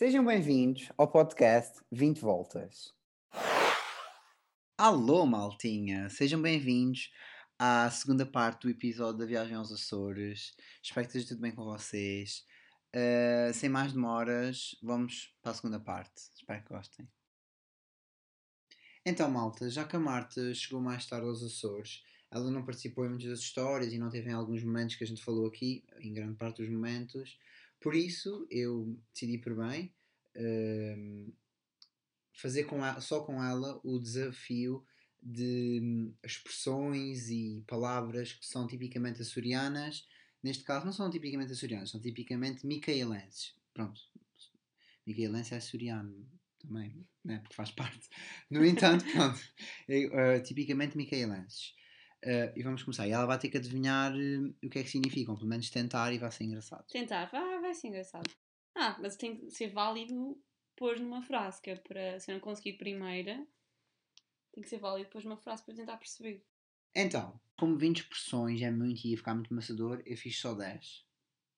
Sejam bem-vindos ao podcast 20 Voltas. Alô, maltinha! Sejam bem-vindos à segunda parte do episódio da viagem aos Açores. Espero que esteja tudo bem com vocês. Uh, sem mais demoras, vamos para a segunda parte. Espero que gostem. Então, malta, já que a Marta chegou mais tarde aos Açores, ela não participou em muitas das histórias e não teve em alguns momentos que a gente falou aqui, em grande parte dos momentos. Por isso, eu decidi por bem uh, fazer com ela, só com ela o desafio de hum, expressões e palavras que são tipicamente açorianas. Neste caso, não são tipicamente açorianas, são tipicamente micaelenses. Pronto, micaelense é açoriano também, né? porque faz parte. No entanto, pronto, uh, tipicamente micaelenses. Uh, e vamos começar. E ela vai ter que adivinhar uh, o que é que significam, pelo menos tentar e vai ser engraçado. Tentar, vai, vai ser engraçado. Ah, mas tem que ser válido pôr numa frase, que é para se eu não conseguir primeira, tem que ser válido depois numa frase para tentar perceber. Então, como 20 expressões é muito e ia ficar muito maçador, eu fiz só 10.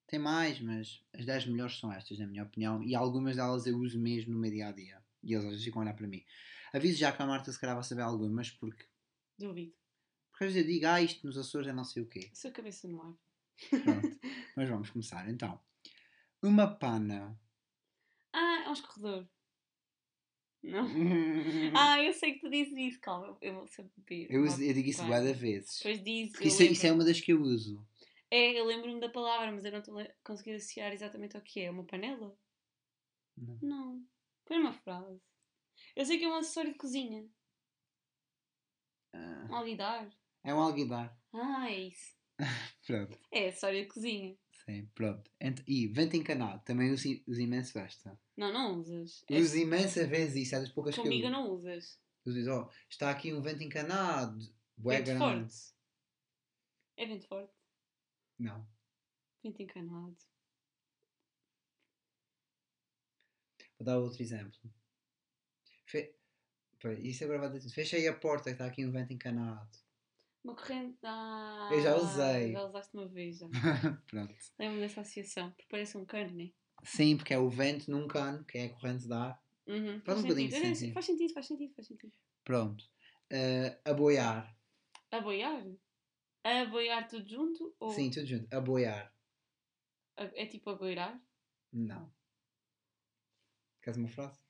Tem mais, mas as 10 melhores são estas, na minha opinião, e algumas delas eu uso mesmo no meu dia a dia. E eles às vezes ficam a olhar para mim. Aviso já que a Marta se calhar vai saber algumas, porque. Duvido. Porque às vezes eu digo, ah, isto nos Açores é não sei o quê. Sua cabeça não é. Pronto, mas vamos começar então. Uma pana. Ah, é um escorredor. Não. ah, eu sei que tu dizes isso, calma, eu vou saber. Eu, uso, eu digo isso várias vezes. Pois diz. Isso, isso, é uma das que eu uso. É, eu lembro-me da palavra, mas eu não estou a conseguir associar exatamente ao que é. Uma panela? Não. Não. Põe uma frase. Eu sei que é um acessório de cozinha. Ah. Um alguidar. É um alguidar. Ah, é isso. Pronto. É acessório de cozinha. Sim, pronto. E vento encanado, também uso, uso imenso esta. Não, não usas. É... Uso imensa vezes isso, é das poucas Comigo que eu não usas. Uso, oh, está aqui um vento encanado. Bué vento grande. forte. É vento forte? Não. Vento encanado. Vou dar outro exemplo. Fe... Isso agora vai dizer. Fecha aí a porta que está aqui um vento encanado. Uma corrente. Ah, eu já usei. Já usaste uma vez já. Pronto. Lembro-me dessa associação. Porque parece um cano, não é? Sim, porque é o vento num cano, que é a corrente de ar. Uhum. Faz, um bocadinho de sentido. Faz sentido, faz sentido, faz sentido. Pronto. Uh, aboiar. Aboiar? Aboiar tudo junto? Ou... Sim, tudo junto. Aboiar. É tipo agoirar? Não. Queres uma frase?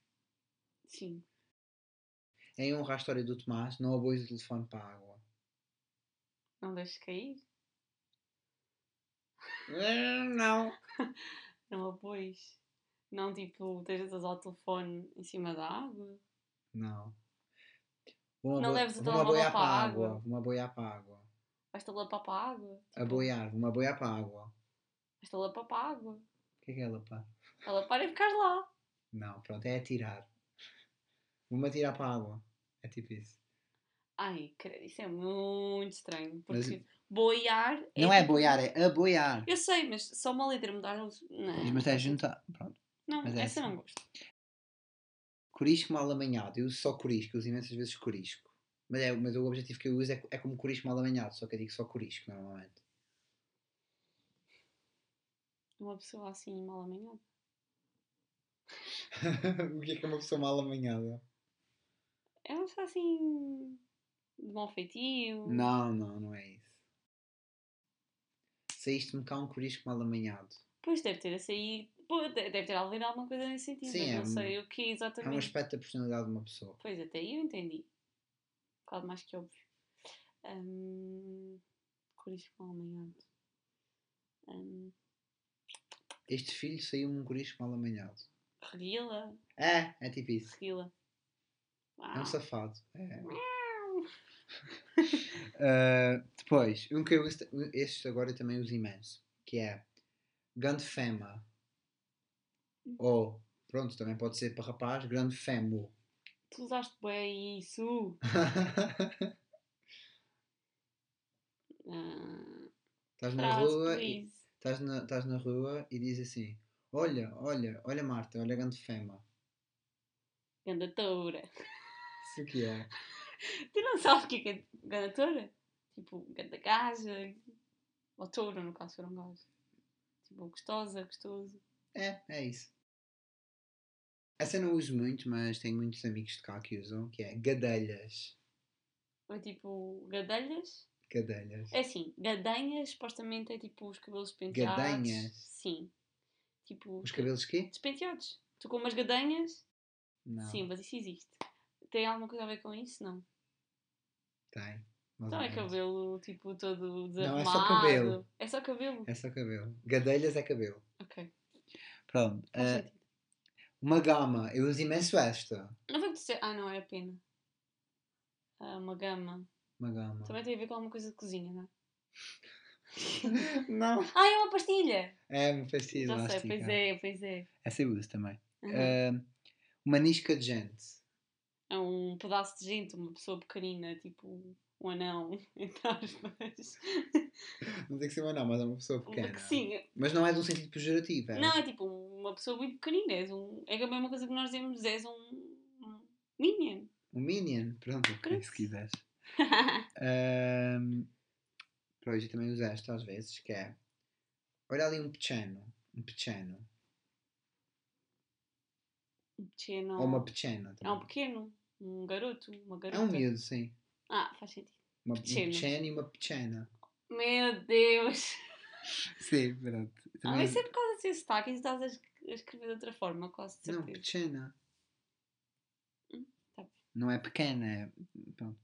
Sim. Em honra à história do Tomás, não aboies o telefone para a água. Não deixes cair? Hum, não. não apoies. Não, tipo, estejas ao telefone em cima da água? Não. Vou não leves o telemóvel para a água. água. Vou-me aboiar para a água. Vais-te a lapar para a água? Tipo... Aboiar, vou-me aboiar para a água. Vais-te a lapar para a água. O que é que é lapar? A lapar é ficar lá. Não, pronto, é atirar. Vou-me atirar para a água. É tipo isso. Ai, credo, isso é muito estranho. Porque mas, boiar. É não é, tipo... boiar, é aboiar. Eu sei, mas só uma letra mudar. Não. Mas é juntar. Pronto. Não, mas é essa assim. não gosto. Corisco mal amanhado. Eu uso só corisco, eu uso imensas vezes corisco. Mas, é, mas o objetivo que eu uso é, é como corisco mal amanhado, só que eu digo só corisco normalmente. Uma pessoa assim mal amanhada? o que é que é uma pessoa mal amanhada? É uma pessoa assim. De mau feitio. Não, não, não é isso. Saíste-me cá um corisco mal amanhado. Pois deve ter a sair. Deve ter havido alguma coisa nesse sentido, Sim, é não sei o que exatamente. É um aspecto da personalidade de uma pessoa. Pois, até aí eu entendi. Claro, mais que óbvio. Um, corisco mal amanhado. Um, este filho saiu-me um corisco mal amanhado. Reguila? É, é tipo isso. Reguila. É um safado. É. uh, depois, um que eu uso, este agora eu também uso imenso, que é grande fema. Ou, pronto, também pode ser para rapaz, grande femo. Tu usaste bem isso. Estás na rua e estás na, estás na rua e diz assim: Olha, olha, olha Marta, olha a grande fema. Ganda toura. Isso que é. tu não sabes o que é ganda toura? Tipo, ganda gaja. Ou toura, no caso, for um gajo. Tipo, gostosa, gostoso. É, é isso. Essa eu não uso muito, mas tenho muitos amigos de cá que usam, que é gadelhas. Ou tipo, gadelhas. Gadelhas. É assim, gadanhas supostamente é tipo os cabelos penteados. Gadanhas? Sim. Tipo, Os cabelos quê? despenteados. Tu com umas gadanhas? Não. Sim, mas isso existe. Tem alguma coisa a ver com isso? Não. Tem. Então é cabelo tipo todo Não, desarrumado. é só cabelo. É só cabelo. É só cabelo. Gadelhas é cabelo. Ok. Pronto. Sentido. uma gama. Eu uso imenso esta. Não foi dizer. Ah, não, é a pena. Ah, uma gama. Uma gama. Também tem a ver com alguma coisa de cozinha, não é? não. Ah, é uma pastilha! É uma pastilha Já sei, pois é, pois é. Essa eu uso também. Uhum. Eh, uma nisca de gente. É um pedaço de gente, uma pessoa pequenina, tipo um anão, entre aspas. Não tem que ser uma não, mas é uma pessoa pequena. que sim. Mas não é de um sentido pejorativo. É Não, é tipo uma pessoa muito pequenina. És um, é a mesma coisa que nós dizemos, és um, um minion. um minion. Pronto, Pronto. se quiseres. Um, para hoje também uso esta às vezes, que é olha ali um pequeno. Um pequeno. um pequeno. Ou uma pequena É também. um pequeno. Um garoto, uma É garota. um miúdo, sim. Ah, faz sentido. Uma, um pequeno e uma pequena. Meu Deus! Sim, pronto. Ah, Também- mas isso é por causa desse sotaque e estás a es- a escrever de outra forma, quase de Não, certeza. pequena. Hum, tá. Não é pequena, é. Pronto.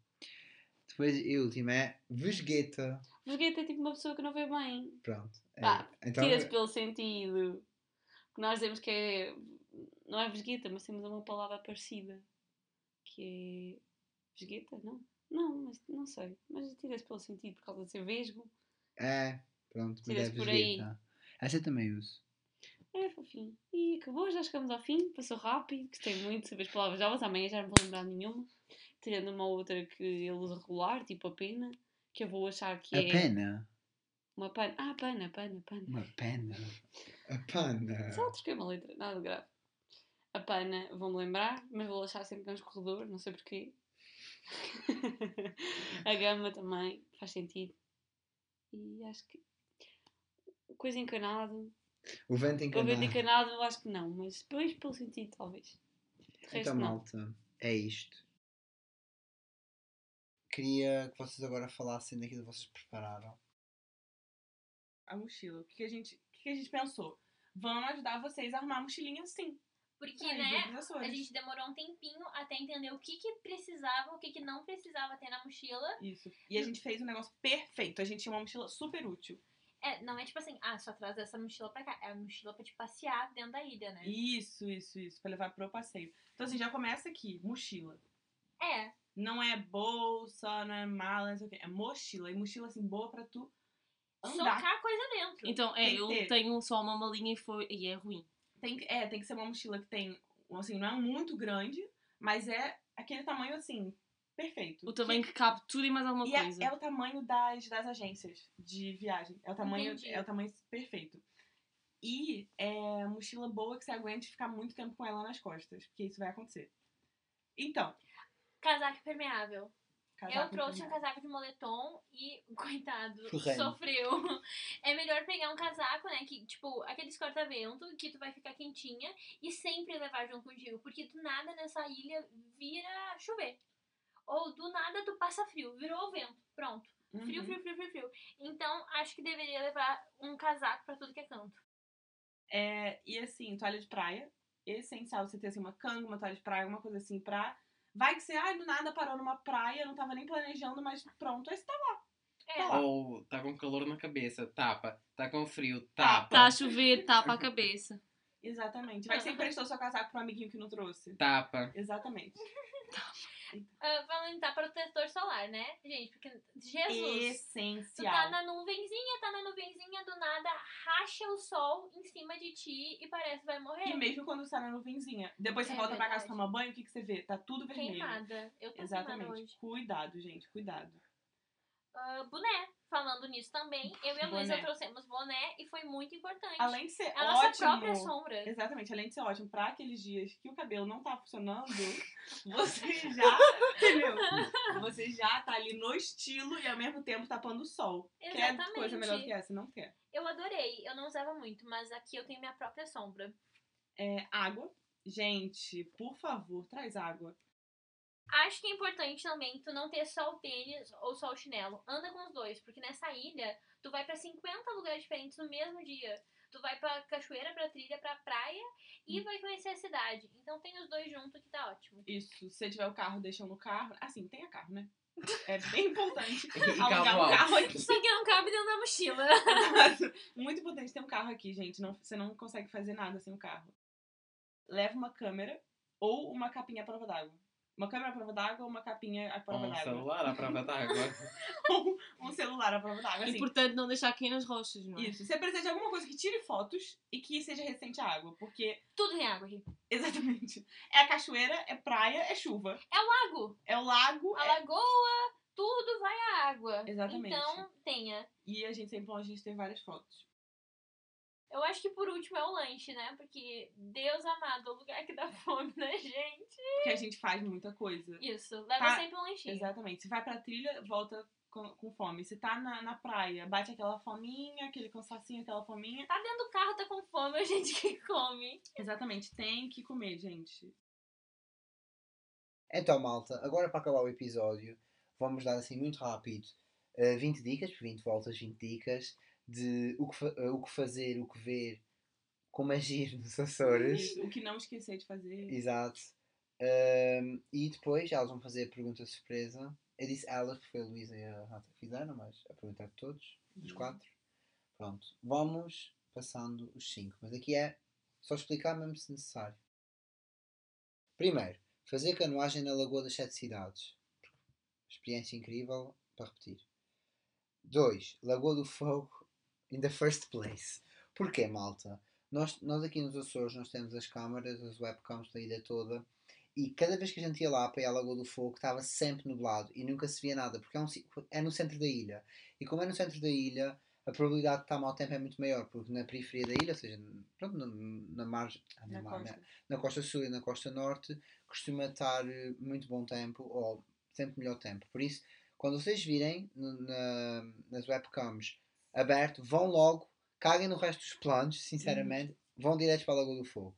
Depois a última é vesgueta. Vesgueta é tipo uma pessoa que não vê bem. Pronto. É. Ah, então, Tira-se pelo sentido. Que nós dizemos que é. Não é vesgueta, mas temos uma palavra parecida. Que é. Vesgueta? Não? Não, mas não sei. Mas tira-se pelo sentido por causa de ser vesgo. é. Pronto, mas é Tira-se por aí. Essa eu também uso. É fofinho. E acabou, já chegamos ao fim. Passou rápido. Gostei muito de saber as palavras novas. Amanhã já não vou lembrar nenhuma. Tirando uma outra que ele usa regular, tipo a pena. Que eu vou achar que A é. pena. Uma pana. Ah, pana, pana, pana. Uma pena. A pana. Só troquei uma letra, nada grave. A pana, vou-me lembrar, mas vou achar sempre que é um escorredor, não sei porquê. a gama também, faz sentido. E acho que. Coisa encanado. O vento O encanado. vento encanado, eu acho que não, mas depois pelo sentido, talvez. De resto, Então, não. malta, é isto. Queria que vocês agora falassem daquilo que vocês prepararam. A mochila. O que, que a gente, o que, que a gente pensou? Vamos ajudar vocês a arrumar a mochilinha sim. Porque, né, a gente demorou um tempinho até entender o que que precisava, o que que não precisava ter na mochila. Isso. E a gente fez um negócio perfeito. A gente tinha uma mochila super útil. É, não é tipo assim, ah, só traz essa mochila pra cá. É a mochila pra te passear dentro da ilha, né? Isso, isso, isso. Pra levar pro passeio. Então, assim, já começa aqui. Mochila. É, Não é bolsa, não é mala, não sei o quê. É mochila. E mochila, assim, boa pra tu andar. socar coisa dentro. Então, é, que eu ter. tenho só uma malinha e, foi, e é ruim. Tem que, é, tem que ser uma mochila que tem, assim, não é muito grande, mas é aquele tamanho, assim, perfeito. O tamanho que cabe tudo e mais alguma E é, coisa. é o tamanho das, das agências de viagem. É o tamanho, Entendi. é o tamanho perfeito. E é mochila boa que você aguente ficar muito tempo com ela nas costas, porque isso vai acontecer. Então, Casaco impermeável. Eu trouxe um impermeável. casaco de moletom e, coitado, Correndo. sofreu. É melhor pegar um casaco, né? Que, tipo, aqueles corta-vento, que tu vai ficar quentinha e sempre levar junto contigo. Porque do nada nessa ilha vira chover. Ou do nada tu passa frio, virou o vento. Pronto. Frio, Uhum. frio, frio, frio, frio. Então, acho que deveria levar um casaco pra tudo que é canto. É, e assim, toalha de praia. Essencial você ter assim, uma canga, uma toalha de praia, alguma coisa assim pra. Vai que você, ai, do nada parou numa praia, não tava nem planejando, mas pronto, aí você tá lá. É, Tá lá. Ou tá com calor na cabeça, tapa. Tá com frio, Tapa. tapa. Tá a chover, tapa a cabeça. Exatamente. Vai que você emprestou seu casaco pro amiguinho que não trouxe. Tapa. Exatamente. Ah, falando tá protetor solar, né? Gente, porque Jesus. Tu tá Essencial. na nuvenzinha, tá na nuvenzinha, do nada racha o sol em cima de ti e parece que vai morrer. E mesmo quando você tá na nuvenzinha. Depois você É volta pra casa verdade. tomar banho, o que, que você vê? Tá tudo vermelho. Queimada. Eu tô Exatamente. Cuidado, gente, cuidado. Ah, boné. Falando nisso também, eu e a Luísa trouxemos boné e foi muito importante. Além de ser a nossa ótimo. própria sombra. Exatamente, além de ser ótimo pra aqueles dias que o cabelo não tá funcionando, você já, entendeu? Você já tá ali no estilo e ao mesmo tempo tapando o sol. Quer Exatamente. coisa melhor do que essa? Não quer. Eu adorei. Eu não usava muito, mas aqui eu tenho minha própria sombra. É água, Gente, por favor, traz água. Acho que é importante também tu não ter só o tênis ou só o chinelo. Anda com os dois, porque nessa ilha tu vai pra 50 lugares diferentes no mesmo dia. Tu vai pra cachoeira, pra trilha, pra praia e vai conhecer a cidade. Então tem os dois juntos que tá ótimo. Isso, se você tiver o carro, deixa no carro. Assim, tenha carro, né? É bem importante alugar carro um carro aqui. Só que não cabe dentro da mochila. Muito importante ter um carro aqui, gente. Não, você não consegue fazer nada sem o carro. Leva uma câmera ou uma capinha à prova d'água. Uma câmera à prova d'água ou uma capinha à prova Um d'água. celular à prova d'água. Ou um celular à prova d'água. Assim. Importante não deixar cair nas rochas, não é? Isso. Você precisa de alguma coisa que tire fotos e que seja resistente à água. Porque, Tudo tem água aqui. exatamente, é a cachoeira, é praia, é chuva. Lago, É o lago. a é- lagoa, tudo vai à água. Exatamente. Então tenha. E a gente sempre longe de ter várias fotos. Eu acho que por último é o lanche, né? Porque Deus amado, o lugar que dá fome na gente. Porque a gente faz muita coisa. Isso, leva Tá. sempre um lanchinho. Exatamente. Se vai pra trilha, volta com, com fome. Se tá na, na praia, bate aquela fominha, aquele cansacinho, aquela fominha. Tá dentro do carro, tá com fome, a gente que come. Exatamente. Tem que comer, gente. Então, malta, agora para acabar o episódio, vamos dar assim muito rápido eh, 20 dicas, 20 voltas, 20 dicas de o que, eh, o que fazer, o que ver, como agir nos Açores. O que não esquecer de fazer. Exato. Ahm, e depois elas vão fazer a pergunta surpresa. Eu disse elas porque foi a Luísa e a Rata que fizeram, mas a pergunta é de todos, dos Uhum. quatro. Pronto, vamos passando os cinco, mas aqui é só explicar mesmo se necessário. Primeiro, fazer canoagem na Lagoa das Sete Cidades. Experiência incrível para repetir. 2. Lagoa do Fogo in the first place. Porquê, malta? Nós, nós aqui nos Açores nós temos as câmaras, as webcams da ilha toda e cada vez que a gente ia lá para ir à Lagoa do Fogo estava sempre nublado e nunca se via nada porque é, um, é no centro da ilha e como é no centro da ilha a probabilidade de estar mau tempo é muito maior porque na periferia da ilha, ou seja, pronto, na, na margem, na, Na costa. na costa sul e na costa norte costuma estar eh, muito bom tempo ou sempre melhor tempo. Por isso, quando vocês virem nas webcams aberto, vão logo, caguem no resto dos planos, sinceramente, vão direto para a Lagoa do Fogo.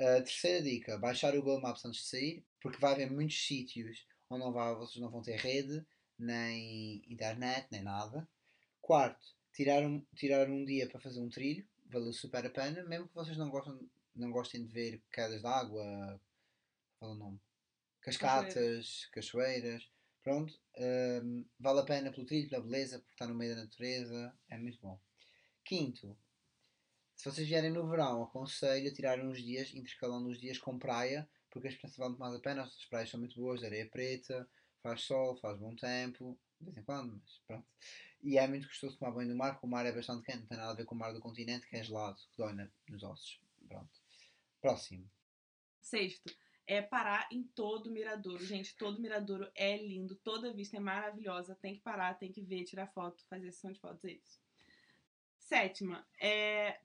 A terceira dica, baixar o Google Maps antes de sair, porque vai haver muitos sítios onde não vai, vocês não vão ter rede, nem internet, nem nada. Quarto, tirar um, tirar um dia para fazer um trilho, valeu super a pena, mesmo que vocês não, gostam, não gostem de ver quedas de água, qual é o nome? Cascatas, cachoeiras, pronto, hum, vale a pena pelo trilho, pela beleza, por estar no meio da natureza, é muito bom. Quinto, se vocês vierem no verão, aconselho a tirar uns dias, intercalando os dias com praia, porque a experiência vale muito mais a pena, as praias são muito boas, areia preta, faz sol, faz bom tempo, de vez em quando, mas pronto. E é muito gostoso tomar banho no mar, porque o mar é bastante quente, não tem nada a ver com o mar do continente, que é gelado, que dói nos ossos. Pronto. Próximo. Sexto, é parar em todo miradouro. Gente, todo miradouro é lindo, toda vista é maravilhosa. Tem que parar, tem que ver, tirar foto, fazer sessão de fotos, é isso. Sétima, é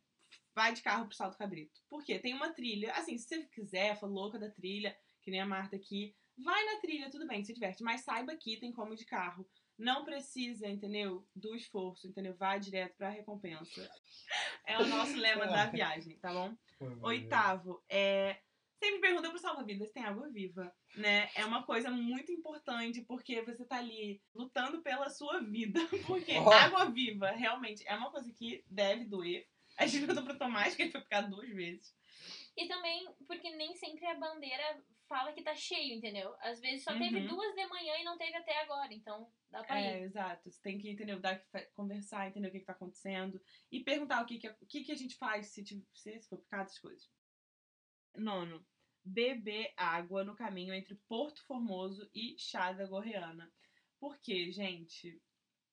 vai de carro pro Salto Cabrito. Por quê? Tem uma trilha, assim, se você quiser, for louca da trilha, que nem a Marta aqui, vai na trilha, tudo bem, se diverte, mas saiba que tem como ir de carro. Não precisa, entendeu? Do esforço, entendeu? Vai direto pra recompensa. É o nosso lema da viagem, tá bom? Oitavo, é. Sempre pergunta pro salva-vidas se tem água viva, né? É uma coisa muito importante porque você tá ali lutando pela sua vida. Porque Oh. água viva realmente é uma coisa que deve doer. A gente perguntou pro Tomás que ele foi ficar duas vezes. E também porque nem sempre a bandeira fala que tá cheio, entendeu? Às vezes só teve Uhum. duas de manhã e não teve até agora, então dá pra É, ir. exato. Você tem que, entendeu? Dar, conversar, entender o que, que tá acontecendo. E perguntar o que, que, o que, que a gente faz se, se for picado, essas coisas. Nono. Beber água no caminho entre Porto Formoso e Chá da Gorreana. Porque, gente,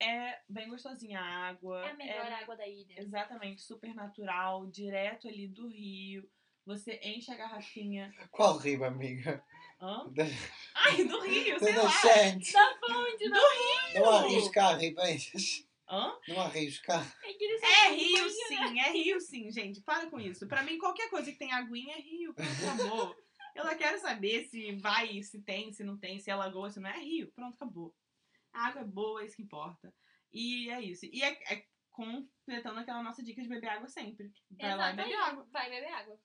é bem gostosinha a água. É a melhor água da ilha. Exatamente, super natural, direto ali do rio. Você enche a garrafinha. Qual rio, amiga? Hã? Da, Ai, do rio, sei da lá. Da fonte, da Não há rios cá, ribeiras. Hã? Não há rios cá. É, É rio né? sim, é rio sim, gente. Para com isso. Pra mim, qualquer coisa que tem aguinha é rio, pronto, acabou. Eu não quero saber se vai, se tem, se não tem, se é lagoa, se não é, é rio. Pronto, acabou. A água é boa, é isso que importa. E é isso. E é, é completando aquela nossa dica de beber água sempre. Vai lá e Exatamente. bebe água. Vai beber água.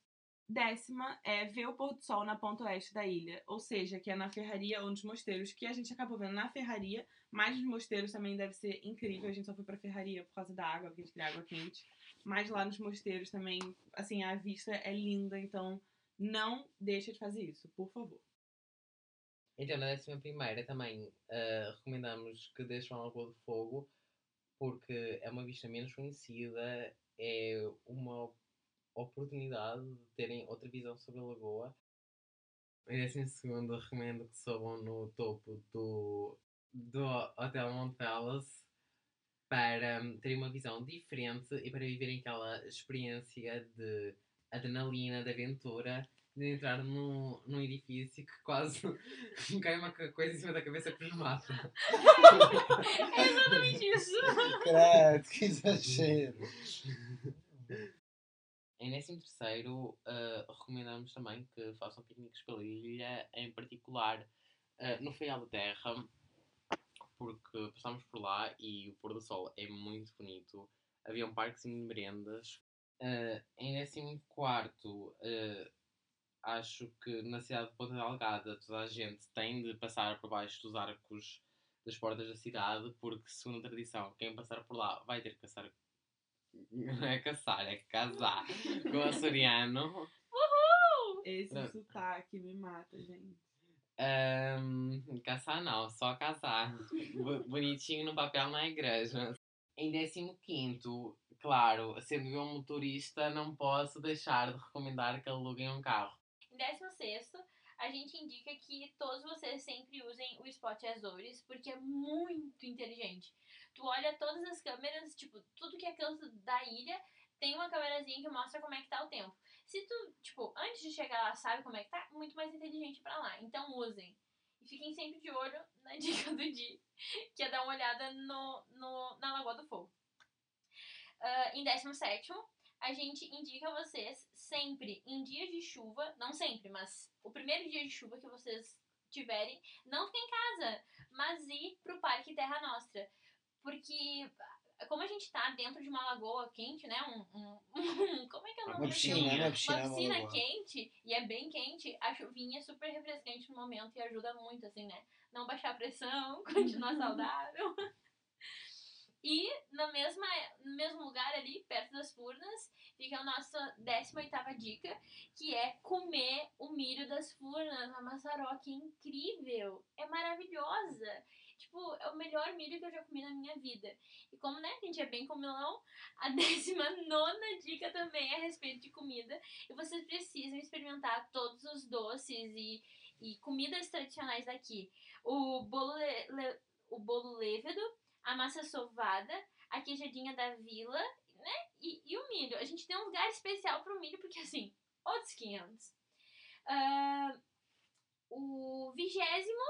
Décima é ver o pôr do sol na ponta oeste da ilha, ou seja, que é na ferraria ou nos mosteiros, que a gente acabou vendo na ferraria, mas nos mosteiros também deve ser incrível. A gente só foi pra ferraria por causa da água, porque a gente queria água quente. Mas lá nos mosteiros também, assim, a vista é linda, então não deixa de fazer isso, por favor. Então, na décima primeira também ah, recomendamos que deixem a Lagoa do Fogo, porque é uma vista menos conhecida, é uma oportunidade de terem outra visão sobre a lagoa. Em décima segunda recomendo que subam no topo do, do Hotel Mont Palace para hum, terem uma visão diferente e para viverem aquela experiência de adrenalina, de aventura, de entrar num, num edifício que quase cai uma co- coisa em cima da cabeça que nos mata. É exatamente isso. Credo, que exagero. Em décimo terceiro, ah, recomendamos também que façam piqueniques pela ilha, em particular ah, no Faial da Terra, porque passámos por lá e o pôr do sol é muito bonito. Havia um parque de merendas. Ah, em décimo quarto, ah, acho que na cidade de Ponta Delgada toda a gente tem de passar por baixo dos arcos das portas da cidade, porque segundo a tradição, quem passar por lá vai ter que caçar não é caçar, é casar com o açoriano. Esse Não. sotaque me mata, gente. Ahm, caçar não, só casar. Bonitinho no papel na igreja. Em 15, claro, sendo eu um motorista, não posso deixar de recomendar que aluguem um carro. Em 16, a gente indica que todos vocês sempre usem o Spot Azores, porque é muito inteligente. Tu olha todas as câmeras, tipo, tudo que é canto da ilha tem uma câmerazinha que mostra como é que tá o tempo. Se tu, tipo, antes de chegar lá sabe como é que tá, muito mais inteligente pra lá. Então usem. E fiquem sempre de olho na dica do Di, que é dar uma olhada no, no, na Lagoa do Fogo. Ah, em 17, a gente indica a vocês sempre em dias de chuva, não sempre, mas o primeiro dia de chuva que vocês tiverem, não fiquem em casa, mas ir pro Parque Terra Nostra. Porque como a gente tá dentro de uma lagoa quente, né? Um, um- um- como é que é o nome Uma piscina, uma piscina, uma uma piscina lagoa. quente e é bem quente, a chuvinha é super refrescante no momento e ajuda muito, assim, né? Não baixar a pressão, continuar saudável. E na mesma, no mesmo lugar ali, perto das furnas, fica a nossa 18ª dica, que é comer o milho das furnas, a maçaroca, é incrível, é maravilhosa. Tipo, é o melhor milho que eu já comi na minha vida. E como, né, a gente é bem comilão, a 19 dica também é a respeito de comida. E vocês precisam experimentar todos os doces e, e comidas tradicionais daqui. O bolo, le- le- o bolo levedo, a massa sovada, a queijadinha da vila, né? E, e o milho. A gente tem um lugar especial pro milho, porque assim, outros 500. Ah, o vigésimo,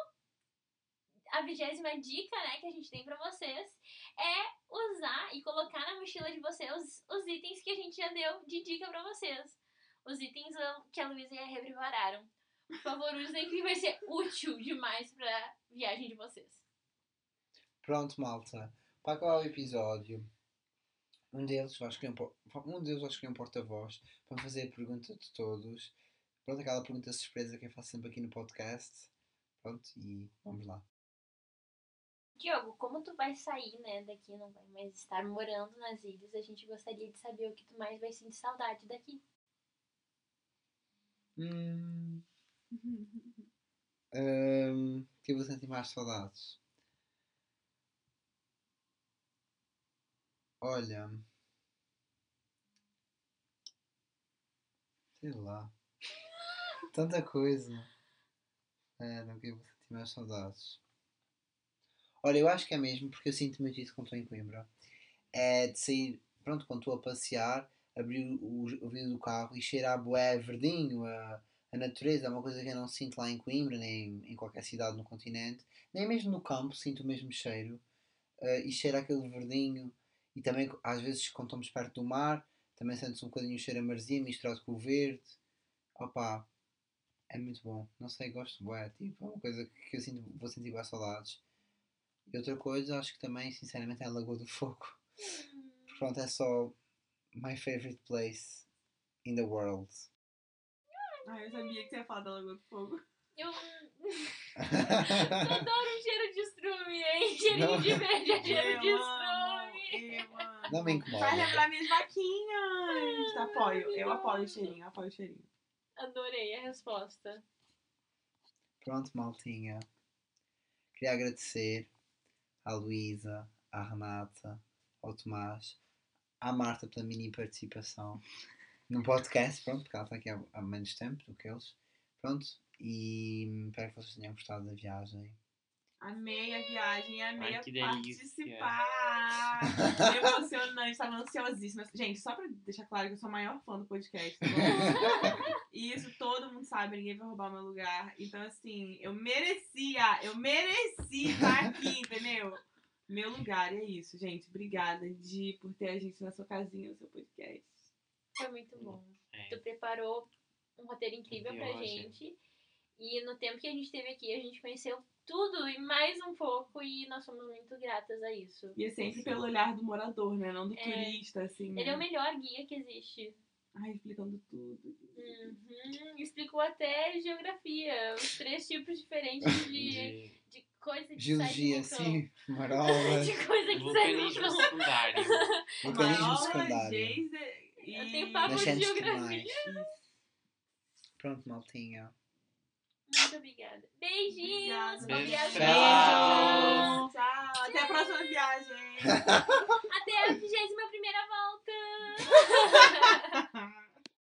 a vigésima dica, né, que a gente tem pra vocês é usar e colocar na mochila de vocês os, os itens que a gente já deu de dica pra vocês. Os itens que a Luísa e a Rê prepararam. Por favor, usem que vai ser útil demais pra viagem de vocês. Pronto, malta. Para acabar o episódio, um deles vai escolher um, por- um deles vai escolher um porta-voz para fazer a pergunta de todos. Pronto, aquela pergunta surpresa que eu faço sempre aqui no podcast. Pronto, e vamos lá. Diogo, como tu vai sair, né, daqui, não vai mais estar morando nas ilhas, a gente gostaria de saber o que tu mais vai sentir saudade daqui. Hum, hum, que eu vou sentir mais saudades. Olha. Sei lá. Tanta coisa. É, não que eu vou sentir mais saudades. Olha, eu acho que é mesmo, porque eu sinto muito isso quando estou em Coimbra. É de sair, pronto, quando estou a passear, abrir o, o vidro do carro e cheirar a bué verdinho, a, a natureza, é uma coisa que eu não sinto lá em Coimbra, nem em qualquer cidade no continente, nem mesmo no campo sinto o mesmo cheiro. eh, e cheira aquele verdinho. E também, às vezes, quando estamos perto do mar, também sente-se um bocadinho o cheiro a maresia misturado com o verde. Opa, é muito bom. Não sei, gosto bué, tipo, é uma coisa que eu sinto, vou sentir bué saudades. E outra coisa, acho que também, sinceramente, é a Lagoa do Fogo. Pronto, é só my favorite place in the world. Ai, eu sabia que você ia falar da Lagoa do Fogo. Eu adoro um cheiro de estrume, hein? Cheirinho Não. de verde é cheiro de Eu estrume. amo. Não me incomoda. Vai lembrar minhas vaquinhas. Apoio, eu apoio o cheirinho, apoio o cheirinho. Adorei a resposta. Pronto, maltinha. Queria agradecer à Luísa, à Renata, ao Tomás, à Marta pela mini participação no podcast, pronto, porque ela está aqui há, há menos tempo do que eles. Pronto, e espero que vocês tenham gostado da viagem. Amei a viagem, amei Ai, participar. Emocionante, tava ansiosíssima. Gente, só pra deixar claro que eu sou a maior fã do podcast, tá? E isso todo mundo sabe, ninguém vai roubar meu lugar. Então, assim, eu merecia, eu mereci estar aqui, entendeu? Meu lugar, e é isso, gente. Obrigada, Di, por ter a gente na sua casinha, no seu podcast. Foi muito bom. É. Tu preparou um roteiro incrível pra Viagem. gente. E no tempo que a gente teve aqui, a gente conheceu tudo e mais um pouco. E nós somos muito gratas a isso. E é sempre pelo olhar do morador, né? Não do É. turista, assim. Ele é o né? melhor guia que existe. Ai, explicando tudo. Uhum. Explicou até geografia, os três tipos diferentes de, De de coisa que Geologia, sai do vulcão. sim, marola, De coisa que sai vulcão. secundário. vulcanismo Marola, secundário. e... Eu tenho papo de geografia. Pronto, maltinha. Muito obrigada. Beijinhos. Obrigada. Obrigada. Tchau. Tchau. Até a próxima viagem. Até a 21 primeira volta.